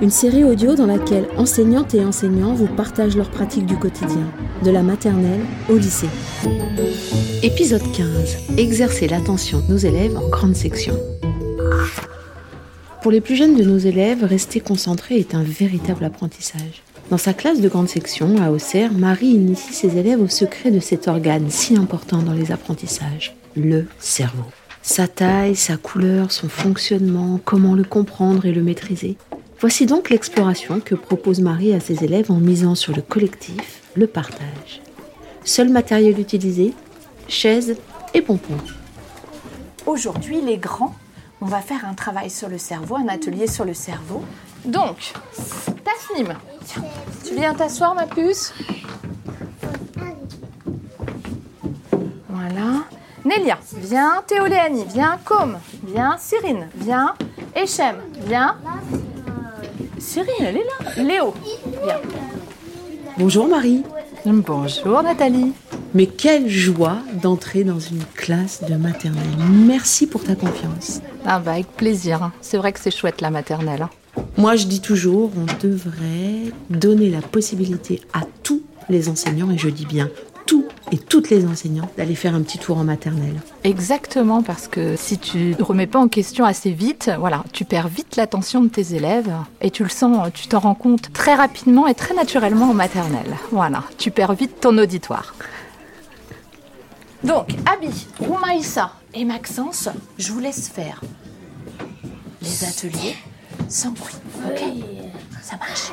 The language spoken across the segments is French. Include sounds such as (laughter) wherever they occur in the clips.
une série audio dans laquelle enseignantes et enseignants vous partagent leurs pratiques du quotidien, de la maternelle au lycée. Épisode 15. Exercer l'attention de nos élèves en grande section. Pour les plus jeunes de nos élèves, rester concentré est un véritable apprentissage. Dans sa classe de grande section, à Auxerre, Marie initie ses élèves au secret de cet organe si important dans les apprentissages, le cerveau. Sa taille, sa couleur, son fonctionnement, comment le comprendre et le maîtriser. Voici donc l'exploration que propose Marie à ses élèves en misant sur le collectif, le partage. Seul matériel utilisé, chaises et pompons. Aujourd'hui, les grands, on va faire un travail sur le cerveau, un atelier sur le cerveau. Donc, Tasnim, tu viens t'asseoir ma puce? Voilà. Nélia, viens. Théoléanie, viens. Com, viens. Cyrine, viens. Echem, viens. Cyrine, elle est là. Léo, viens. Bonjour Marie. Bonjour Nathalie. Mais quelle joie d'entrer dans une classe de maternelle. Merci pour ta confiance. Ah bah avec plaisir. C'est vrai que c'est chouette la maternelle. Moi, je dis toujours, on devrait donner la possibilité à tous les enseignants, et je dis bien et toutes les enseignants, d'aller faire un petit tour en maternelle. Exactement, parce que si tu ne remets pas en question assez vite, voilà, tu perds vite l'attention de tes élèves et tu le sens, tu t'en rends compte très rapidement et très naturellement en maternelle. Voilà, tu perds vite ton auditoire. Donc, Abi, Roumaïssa et Maxence, je vous laisse faire les ateliers sans bruit, ok Ça marche.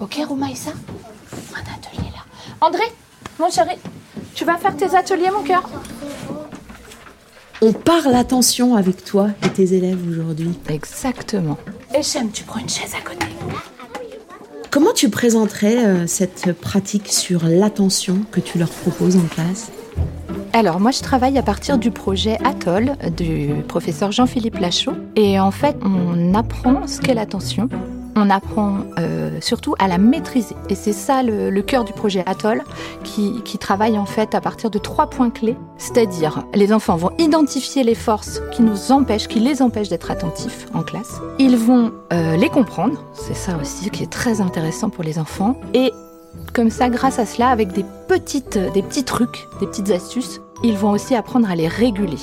Ok, Roumaïssa? Un atelier là. André, mon chéri, tu vas faire tes ateliers, mon cœur On parle attention avec toi et tes élèves aujourd'hui. Exactement. Echem, tu prends une chaise à côté. Comment tu présenterais euh, cette pratique sur l'attention que tu leur proposes en classe? Alors, moi, je travaille à partir du projet Atoll du professeur Jean-Philippe Lachaud. Et en fait, on apprend ce qu'est l'attention. On apprend euh, surtout à la maîtriser. Et c'est ça le, cœur du projet Atoll, qui, travaille en fait à partir de trois points clés. C'est-à-dire, les enfants vont identifier les forces qui nous empêchent, qui les empêchent d'être attentifs en classe. Ils vont euh, les comprendre. C'est ça aussi qui est très intéressant pour les enfants. Et comme ça, grâce à cela, avec des, petites, des petits trucs, des petites astuces, ils vont aussi apprendre à les réguler.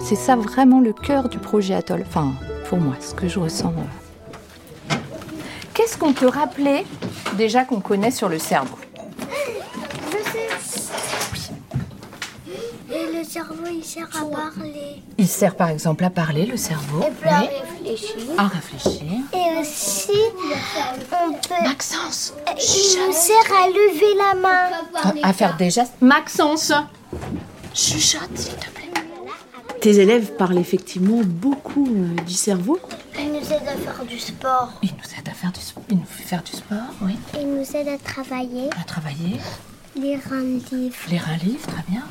C'est ça vraiment le cœur du projet Atoll. Enfin, pour moi, ce que je ressens. euh. Qu'on peut rappeler déjà qu'on connaît sur le cerveau Et le cerveau, il sert à parler. Il sert par exemple à parler, le cerveau, Et puis à oui, réfléchir. à réfléchir. Et aussi, on peut. Maxence, Il nous sert à lever la main. à faire des gestes. Maxence, chuchote s'il te plaît. Tes élèves parlent effectivement beaucoup euh, du cerveau. Il nous aide à faire du sport. Il nous aide à faire du, il nous fait faire du sport, oui, Il nous aide à travailler, à travailler, lire un livre. lire un livre, très bien.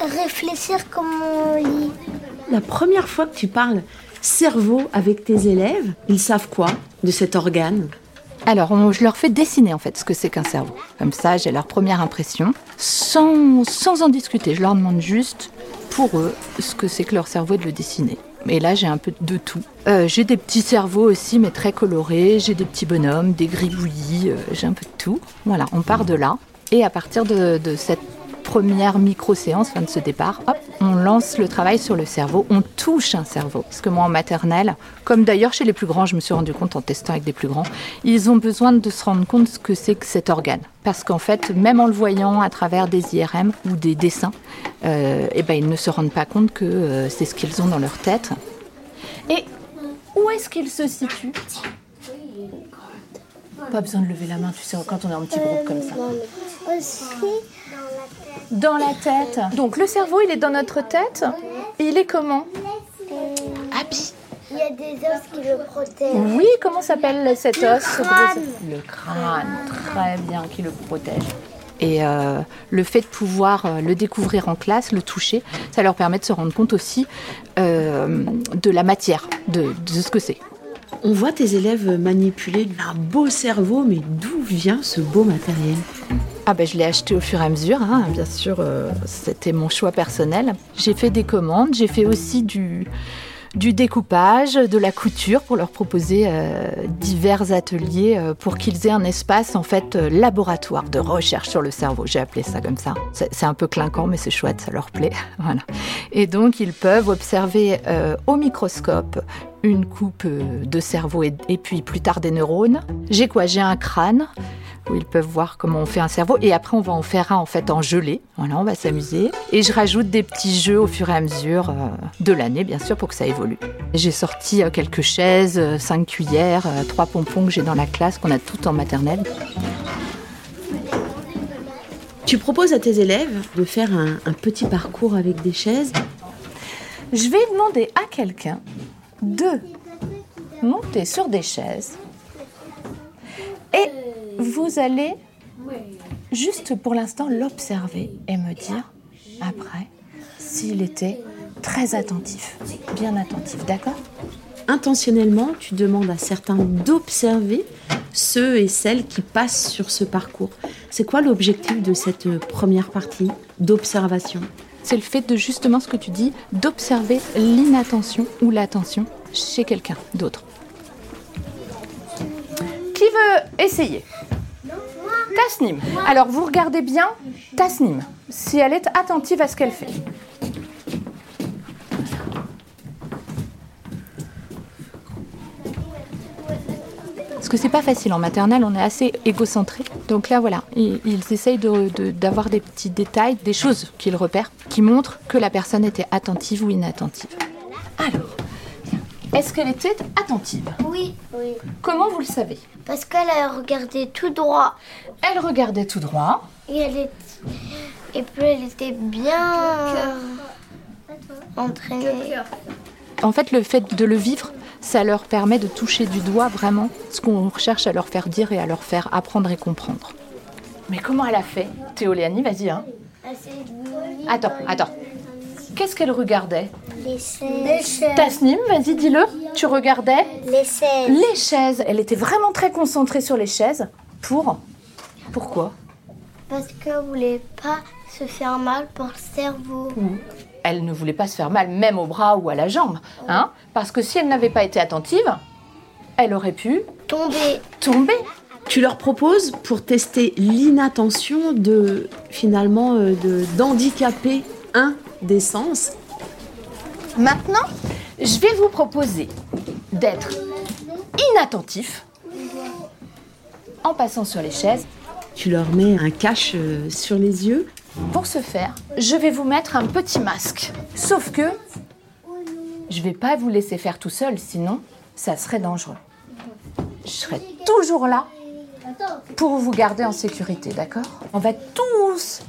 Réfléchir comme on lit. La première fois que tu parles cerveau avec tes élèves, ils savent quoi de cet organe? Alors, on- je leur fais dessiner en fait ce que c'est qu'un cerveau. Comme ça, j'ai leur première impression, sans, sans en discuter. Je leur demande juste, pour eux, ce que c'est que leur cerveau et de le dessiner. Et là, j'ai un peu de tout. Euh, j'ai des petits cerveaux aussi, mais très colorés. J'ai des petits bonhommes, des gribouillis. euh, j'ai un peu de tout. Voilà, on part de là. Et à partir de, de cette première micro-séance, fin de ce départ, hop, on lance le travail sur le cerveau, on touche un cerveau. Parce que moi, en maternelle, comme d'ailleurs chez les plus grands, je me suis rendu compte en testant avec des plus grands, ils ont besoin de se rendre compte ce que c'est que cet organe. Parce qu'en fait, même en le voyant à travers des IRM ou des dessins, euh, eh ben, ils ne se rendent pas compte que euh, c'est ce qu'ils ont dans leur tête. Et où est-ce qu'il se situe Pas besoin de lever la main, tu sais, quand on est en petit groupe comme ça. Aussi, Dans la tête. Donc le cerveau, il est dans notre tête. Et il est comment Happy. Il y a des os qui le protègent. Oui, comment s'appelle cet os crâne. Le crâne, très bien, qui le protège. Et euh, le fait de pouvoir euh, le découvrir en classe, le toucher, ça leur permet de se rendre compte aussi euh, de la matière, de, de ce que c'est. On voit tes élèves manipuler un beau cerveau, mais d'où vient ce beau matériel? Ah ben je l'ai acheté au fur et à mesure, hein, bien sûr, euh, c'était mon choix personnel. J'ai fait des commandes, j'ai fait aussi du, découpage, de la couture pour leur proposer euh, divers ateliers euh, pour qu'ils aient un espace en fait laboratoire de recherche sur le cerveau. J'ai appelé ça comme ça. C'est un peu clinquant mais c'est chouette, ça leur plaît. (laughs) Et donc ils peuvent observer au microscope une coupe euh, de cerveau et, et puis plus tard des neurones. J'ai quoi J'ai un crâne où ils peuvent voir comment on fait un cerveau. Et après, on va en faire un en fait en gelée. Voilà, on va s'amuser. Et je rajoute des petits jeux au fur et à mesure euh, de l'année, bien sûr, pour que ça évolue. J'ai sorti euh, quelques chaises, euh, cinq cuillères, trois pompons que j'ai dans la classe, qu'on a tout en maternelle. Tu proposes à tes élèves de faire un, un petit parcours avec des chaises? Je vais demander à quelqu'un de monter sur des chaises. Et vous allez juste pour l'instant l'observer et me dire après s'il était très attentif, bien attentif, d'accord? Intentionnellement, tu demandes à certains d'observer ceux et celles qui passent sur ce parcours. C'est quoi l'objectif de cette première partie d'observation? C'est le fait de justement ce que tu dis, d'observer l'inattention ou l'attention chez quelqu'un d'autre. Qui veut essayer? Tasnim. Alors vous regardez bien Tasnim, si elle est attentive à ce qu'elle fait. Parce que c'est pas facile en maternelle, on est assez égocentré. Donc là, voilà, ils, ils essayent de- de- d'avoir des petits détails, des choses qu'ils repèrent, qui montrent que la personne était attentive ou inattentive. Alors, est-ce qu'elle était attentive? Oui, oui. Comment vous le savez? Parce qu'elle a regardé tout droit. Elle regardait tout droit. Et elle est... Et puis elle était bien entraînée. En fait, le fait de le vivre, ça leur permet de toucher du doigt vraiment ce qu'on recherche à leur faire dire et à leur faire apprendre et comprendre. Mais comment elle a fait? Théoléanie, vas-y, hein Attends, attends. Qu'est-ce qu'elle regardait? Les chaises. Tasnim, vas-y, dis-le. Tu regardais? Les chaises. les chaises. Elle était vraiment très concentrée sur les chaises. Pour? Pourquoi? Parce qu'elle voulait pas se faire mal pour le cerveau. Elle ne voulait pas se faire mal, même au bras ou à la jambe. Hein Parce que si elle n'avait pas été attentive, elle aurait pu Tomber. tomber. Tu leur proposes pour tester l'inattention de finalement euh, de d'handicaper un des sens? Maintenant, je vais vous proposer d'être inattentif en passant sur les chaises. Tu leur mets un cache euh, sur les yeux. Pour ce faire, je vais vous mettre un petit masque. Sauf que je vais pas vous laisser faire tout seul, sinon ça serait dangereux. Je serai toujours là pour vous garder en sécurité, d'accord? On va tous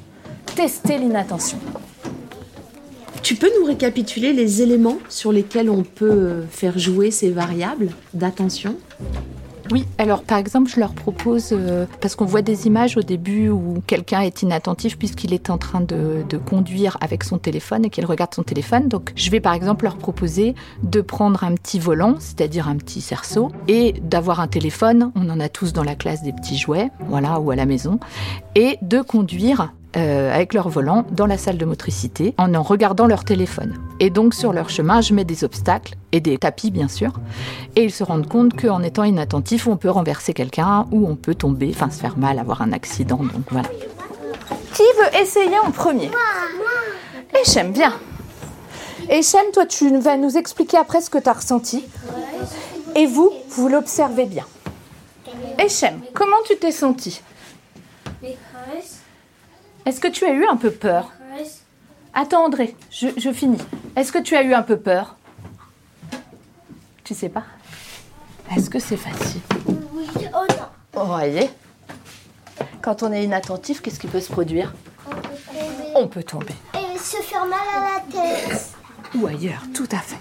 tester l'inattention. Tu peux nous récapituler les éléments sur lesquels on peut faire jouer ces variables d'attention? Oui, alors par exemple, je leur propose, euh, parce qu'on voit des images au début où quelqu'un est inattentif puisqu'il est en train de, de conduire avec son téléphone et qu'il regarde son téléphone. Donc je vais par exemple leur proposer de prendre un petit volant, c'est-à-dire un petit cerceau, et d'avoir un téléphone, on en a tous dans la classe des petits jouets, voilà, ou à la maison, et de conduire euh, avec leur volant dans la salle de motricité en en regardant leur téléphone. Et donc sur leur chemin, je mets des obstacles et des tapis bien sûr. Et ils se rendent compte qu'en étant inattentif, on peut renverser quelqu'un ou on peut tomber, enfin se faire mal, avoir un accident. Donc voilà. Qui veut essayer en premier? Echem, bien. Echem, toi tu vas nous expliquer après ce que tu as ressenti. Et vous, vous l'observez bien. Echem, comment tu t'es senti? Est-ce que tu as eu un peu peur Attends André, je, je finis. Est-ce que tu as eu un peu peur Tu sais pas Est-ce que c'est facile Oui. Oh non. Vous voyez Quand on est inattentif, qu'est-ce qui peut se produire On peut tomber. Et se faire mal à la tête. Ou ailleurs, tout à fait.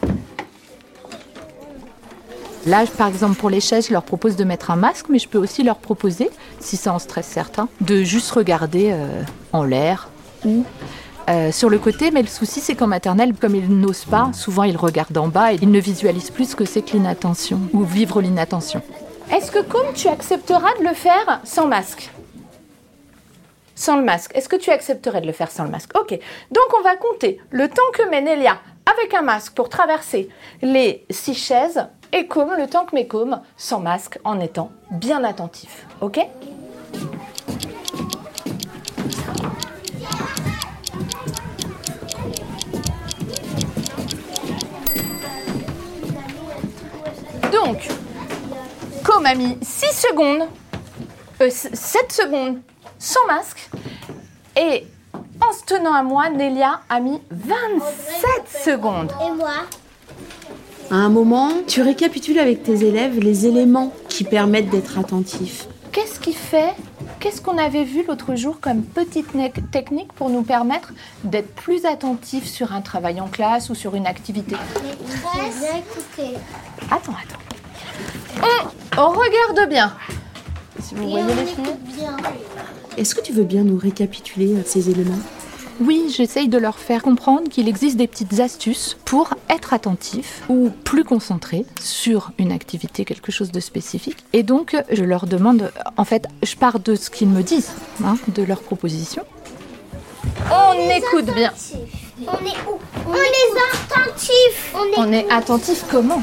Là, par exemple, pour les chaises, je leur propose de mettre un masque, mais je peux aussi leur proposer, si ça en stresse certains, de juste regarder euh, en l'air ou euh, sur le côté. Mais le souci, c'est qu'en maternelle, comme ils n'osent pas, souvent ils regardent en bas et ils ne visualisent plus ce que c'est que l'inattention ou vivre l'inattention. Est-ce que comme tu accepteras de le faire sans masque? Sans le masque. Est-ce que tu accepterais de le faire sans le masque? Ok. Donc on va compter le temps que met avec un masque pour traverser les six chaises et comme le temps que met comme sans masque en étant bien attentif. Ok? Donc, Com a mis 6 secondes, euh, 7 secondes sans masque. Et en se tenant à moi, Nélia a mis 27 secondes. Et moi? À un moment, tu récapitules avec tes élèves les éléments qui permettent d'être attentif. Qu'est-ce qui fait Qu'est-ce qu'on avait vu l'autre jour comme petite technique pour nous permettre d'être plus attentifs sur un travail en classe ou sur une activité? Attends, attends. On, on regarde bien. Si vous Et voyez on les filles. écoute bien. Est-ce que tu veux bien nous récapituler euh, ces éléments? Oui, j'essaye de leur faire comprendre qu'il existe des petites astuces pour être attentif ou plus concentré sur une activité, quelque chose de spécifique. Et donc, je leur demande, en fait, je pars de ce qu'ils me disent, hein, de leurs propositions. On écoute bien. On est où? On, est. On est On est attentif comment?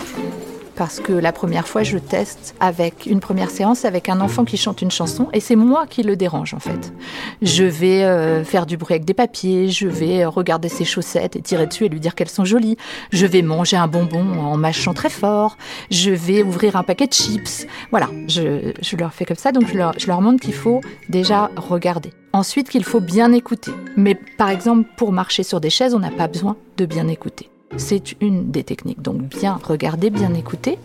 Parce que la première fois, je teste avec une première séance avec un enfant qui chante une chanson et c'est moi qui le dérange en fait. Je vais euh, faire du bruit avec des papiers, je vais euh, regarder ses chaussettes et tirer dessus et lui dire qu'elles sont jolies. Je vais manger un bonbon en mâchant très fort. Je vais ouvrir un paquet de chips. Voilà, je, je leur fais comme ça. Donc je leur, je leur montre qu'il faut déjà regarder. Ensuite, qu'il faut bien écouter. Mais par exemple, pour marcher sur des chaises, on n'a pas besoin de bien écouter. C'est une des techniques. Donc bien regarder, bien écouter.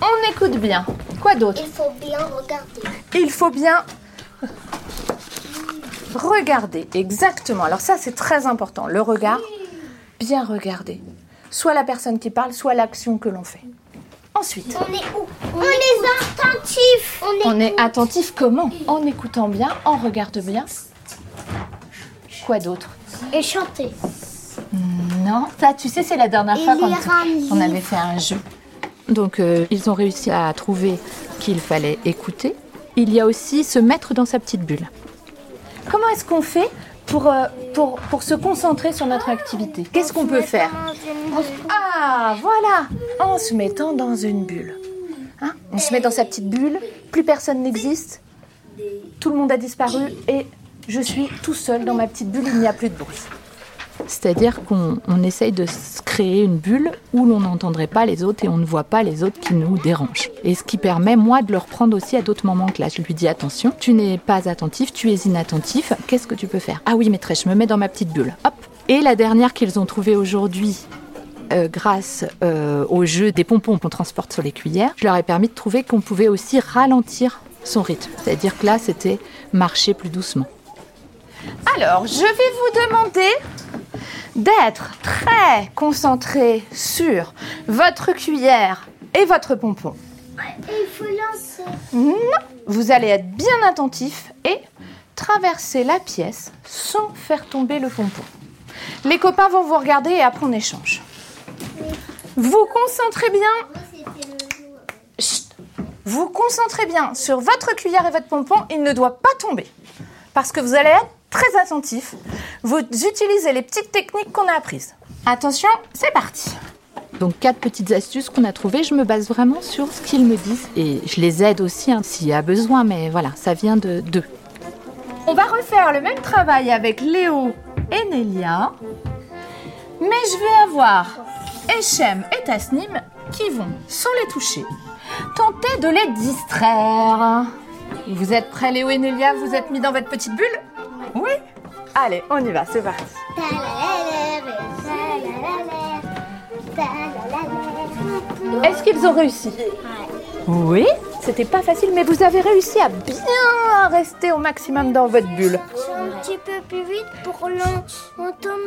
On écoute bien. Quoi d'autre? Il faut bien regarder. Il faut bien regarder. Exactement. Alors ça, c'est très important. Le regard, bien regarder. Soit la personne qui parle, soit l'action que l'on fait. Ensuite, On est où? On, est attentifs. On on est attentif comment? En écoutant bien, en regardant bien. Quoi d'autre? Et chanter. Non, ça, tu sais, c'est la dernière Et fois quand lire un on livre. avait fait un jeu. Donc euh, ils ont réussi à trouver qu'il fallait écouter. Il y a aussi se mettre dans sa petite bulle. Comment est-ce qu'on fait pour, euh, pour, pour se concentrer sur notre activité? Qu'est-ce qu'on peut faire? Ah, voilà En se mettant dans une bulle. Hein? On se met dans sa petite bulle, plus personne n'existe, tout le monde a disparu et je suis tout seul dans ma petite bulle, il n'y a plus de bruit. C'est-à-dire qu'on on essaye de créer une bulle où l'on n'entendrait pas les autres et on ne voit pas les autres qui nous dérangent. Et ce qui permet, moi, de le reprendre aussi à d'autres moments que là. Je lui dis attention, tu n'es pas attentif, tu es inattentif, qu'est-ce que tu peux faire? Ah oui, maîtresse, je me mets dans ma petite bulle. Hop Et la dernière qu'ils ont trouvée aujourd'hui, euh, grâce euh, au jeu des pompons qu'on transporte sur les cuillères, je leur ai permis de trouver qu'on pouvait aussi ralentir son rythme. C'est-à-dire que là, c'était marcher plus doucement. Alors, je vais vous demander d'être très concentré sur votre cuillère et votre pompon. Il faut lancer. Non, vous allez être bien attentif et traverser la pièce sans faire tomber le pompon. Les copains vont vous regarder et après on échange. Vous concentrez bien. Chut. Vous concentrez bien sur votre cuillère et votre pompon. Il ne doit pas tomber parce que vous allez être très attentif. Vous utilisez les petites techniques qu'on a apprises. Attention, c'est parti. Donc quatre petites astuces qu'on a trouvées, je me base vraiment sur ce qu'ils me disent et je les aide aussi hein, s'il y a besoin, mais voilà, ça vient de d'eux. On va refaire le même travail avec Léo et Nélia. Mais je vais avoir Echem et Tasnim qui vont, sans les toucher, tenter de les distraire. Vous êtes prêts Léo et Nélia? Vous êtes mis dans votre petite bulle? Oui Allez, on y va, c'est parti. Est-ce qu'ils ont réussi? Oui C'était pas facile, mais vous avez réussi à bien rester au maximum dans votre bulle. Un petit peu plus vite pour l'entendre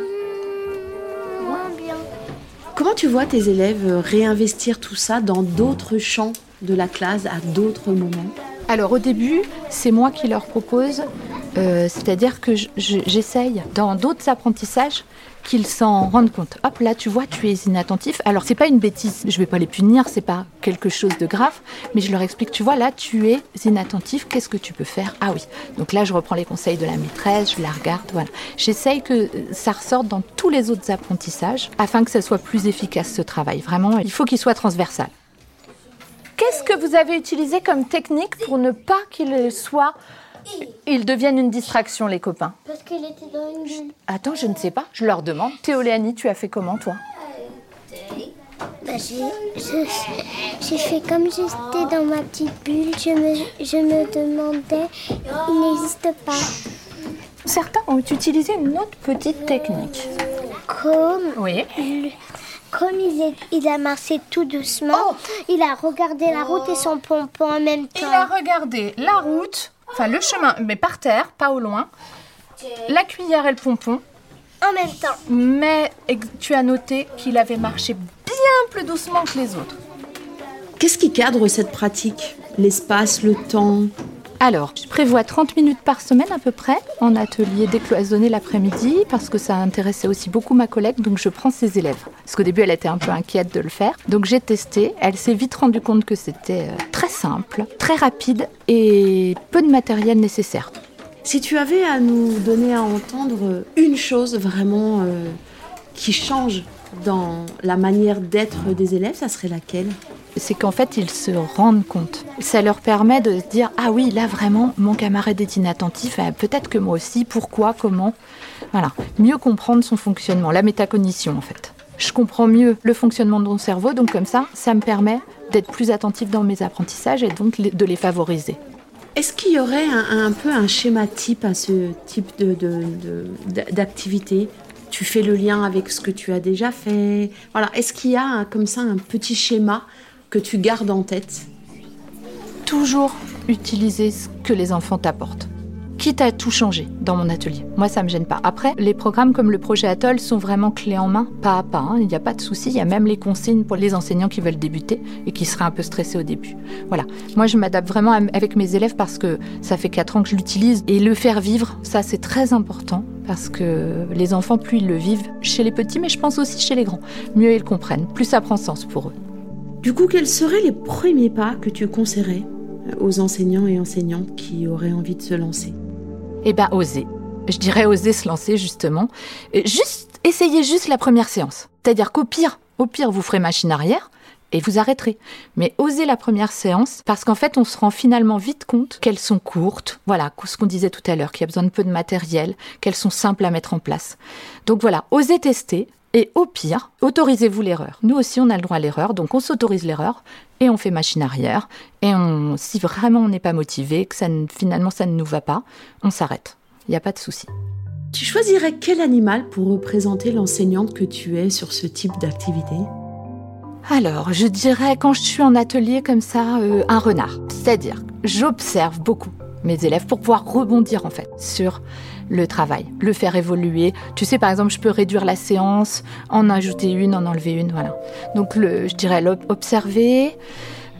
moins bien. Comment tu vois tes élèves réinvestir tout ça dans d'autres champs de la classe à d'autres moments? Alors au début, c'est moi qui leur propose, euh, c'est-à-dire que je- je- j'essaye dans d'autres apprentissages qu'ils s'en rendent compte. Hop, là, tu vois, tu es inattentif. Alors, c'est pas une bêtise, je vais pas les punir, c'est pas quelque chose de grave, mais je leur explique, tu vois, là, tu es inattentif, qu'est-ce que tu peux faire? Ah oui. Donc là, je reprends les conseils de la maîtresse, je la regarde, voilà. J'essaye que ça ressorte dans tous les autres apprentissages afin que ça soit plus efficace ce travail. Vraiment, il faut qu'il soit transversal. Qu'est-ce que vous avez utilisé comme technique pour ne pas qu'il soit, il devienne une distraction, les copains Parce qu'elle était dans une bulle. Attends, je ne sais pas, je leur demande. Théo Léanie, tu as fait comment, toi? Bah, j'ai fait comme j'étais dans ma petite bulle. Je me, je me demandais, il n'existe pas. Certains ont utilisé une autre petite technique. Comme, Oui. comme il, est- il a marché tout doucement, il a regardé la route et son pompon en même Il a temps. regardé la route, enfin le chemin, mais par terre, pas au loin, la cuillère et le pompon, En même temps. mais tu as noté qu'il avait marché bien plus doucement que les autres. Qu'est-ce qui cadre cette pratique? L'espace, le temps? Alors, je prévois 30 minutes par semaine à peu près en atelier décloisonné l'après-midi parce que ça intéressait aussi beaucoup ma collègue, donc je prends ses élèves. Parce qu'au début, elle était un peu inquiète de le faire. Donc j'ai testé, elle s'est vite rendue compte que c'était euh, très simple, très rapide et peu de matériel nécessaire. Si tu avais à nous donner à entendre une chose vraiment euh, qui change dans la manière d'être des élèves, ça serait laquelle? C'est qu'en fait, ils se rendent compte. Ça leur permet de se dire Ah oui, là vraiment, mon camarade est inattentif, eh, peut-être que moi aussi, pourquoi, comment. Voilà, mieux comprendre son fonctionnement, la métacognition en fait. Je comprends mieux le fonctionnement de mon cerveau, donc comme ça, ça me permet d'être plus attentif dans mes apprentissages et donc de les favoriser. Est-ce qu'il y aurait un, peu un schéma type à ce type de, de- d'activité? Tu fais le lien avec ce que tu as déjà fait. Voilà. Est-ce qu'il y a comme ça un petit schéma que tu gardes en tête Toujours utiliser ce que les enfants t'apportent. Quitte à tout changer dans mon atelier. Moi, ça me gêne pas. Après, les programmes comme le projet Atoll sont vraiment clés en main, pas à pas. hein. Il n'y a pas de souci. Il y a même les consignes pour les enseignants qui veulent débuter et qui seraient un peu stressés au début. Voilà. Moi, je m'adapte vraiment avec mes élèves parce que ça fait 4 ans que je l'utilise. Et le faire vivre, ça, c'est très important parce que les enfants, plus ils le vivent chez les petits, mais je pense aussi chez les grands, mieux ils comprennent, plus ça prend sens pour eux. Du coup, quels seraient les premiers pas que tu conseillerais aux enseignants et enseignantes qui auraient envie de se lancer? Eh ben, oser. Je dirais oser se lancer, justement. Juste, essayez juste la première séance. C'est-à-dire qu'au pire, au pire, vous ferez machine arrière et vous arrêterez. Mais osez la première séance parce qu'en fait, on se rend finalement vite compte qu'elles sont courtes. Voilà, ce qu'on disait tout à l'heure, qu'il y a besoin de peu de matériel, qu'elles sont simples à mettre en place. Donc voilà, osez tester. Et au pire, autorisez-vous l'erreur. Nous aussi, on a le droit à l'erreur, donc on s'autorise l'erreur et on fait machine arrière. Et on, si vraiment on n'est pas motivé, que ça finalement ça ne nous va pas, on s'arrête. Il n'y a pas de souci. Tu choisirais quel animal pour représenter l'enseignante que tu es sur ce type d'activité? Alors, je dirais quand je suis en atelier comme ça, euh, un renard. C'est-à-dire, j'observe beaucoup mes élèves pour pouvoir rebondir en fait sur le travail, le faire évoluer. Tu sais, par exemple, je peux réduire la séance, en ajouter une, en enlever une, voilà. Donc, le, je dirais observer.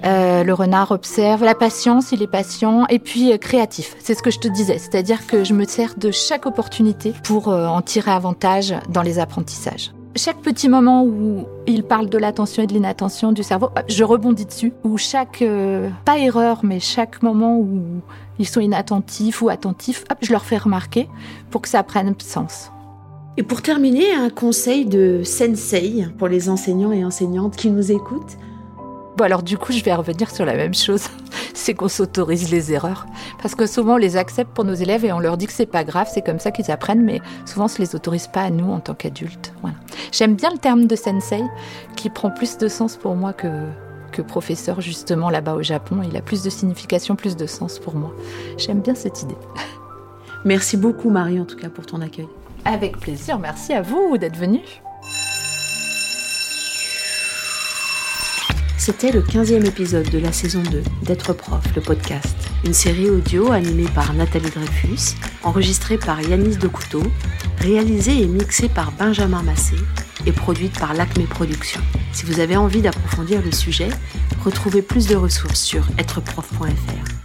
euh, le renard observe la patience, il est patient, et puis euh, créatif. C'est ce que je te disais, c'est-à-dire que je me sers de chaque opportunité pour euh, en tirer avantage dans les apprentissages. Chaque petit moment où il parle de l'attention et de l'inattention du cerveau, je rebondis dessus. Ou chaque, euh, pas erreur, mais chaque moment où ils sont inattentifs ou attentifs, je leur fais remarquer pour que ça prenne sens. Et pour terminer, un conseil de sensei pour les enseignants et enseignantes qui nous écoutent Bon alors du coup, je vais revenir sur la même chose, (laughs) c'est qu'on s'autorise les erreurs. Parce que souvent, on les accepte pour nos élèves et on leur dit que c'est pas grave, c'est comme ça qu'ils apprennent, mais souvent, on se les autorise pas à nous en tant qu'adultes. Voilà. J'aime bien le terme de sensei, qui prend plus de sens pour moi que, que professeur justement là-bas au Japon. Il a plus de signification, plus de sens pour moi. J'aime bien cette idée. Merci beaucoup Marie en tout cas pour ton accueil. Avec plaisir, merci à vous d'être venus. C'était le 15e épisode de la saison 2 d'être prof, le podcast. Une série audio animée par Nathalie Dreyfus, enregistrée par Yanis Decouteau, réalisée et mixée par Benjamin Massé est produite par l'Acme Productions. Si vous avez envie d'approfondir le sujet, retrouvez plus de ressources sur êtreprof.fr.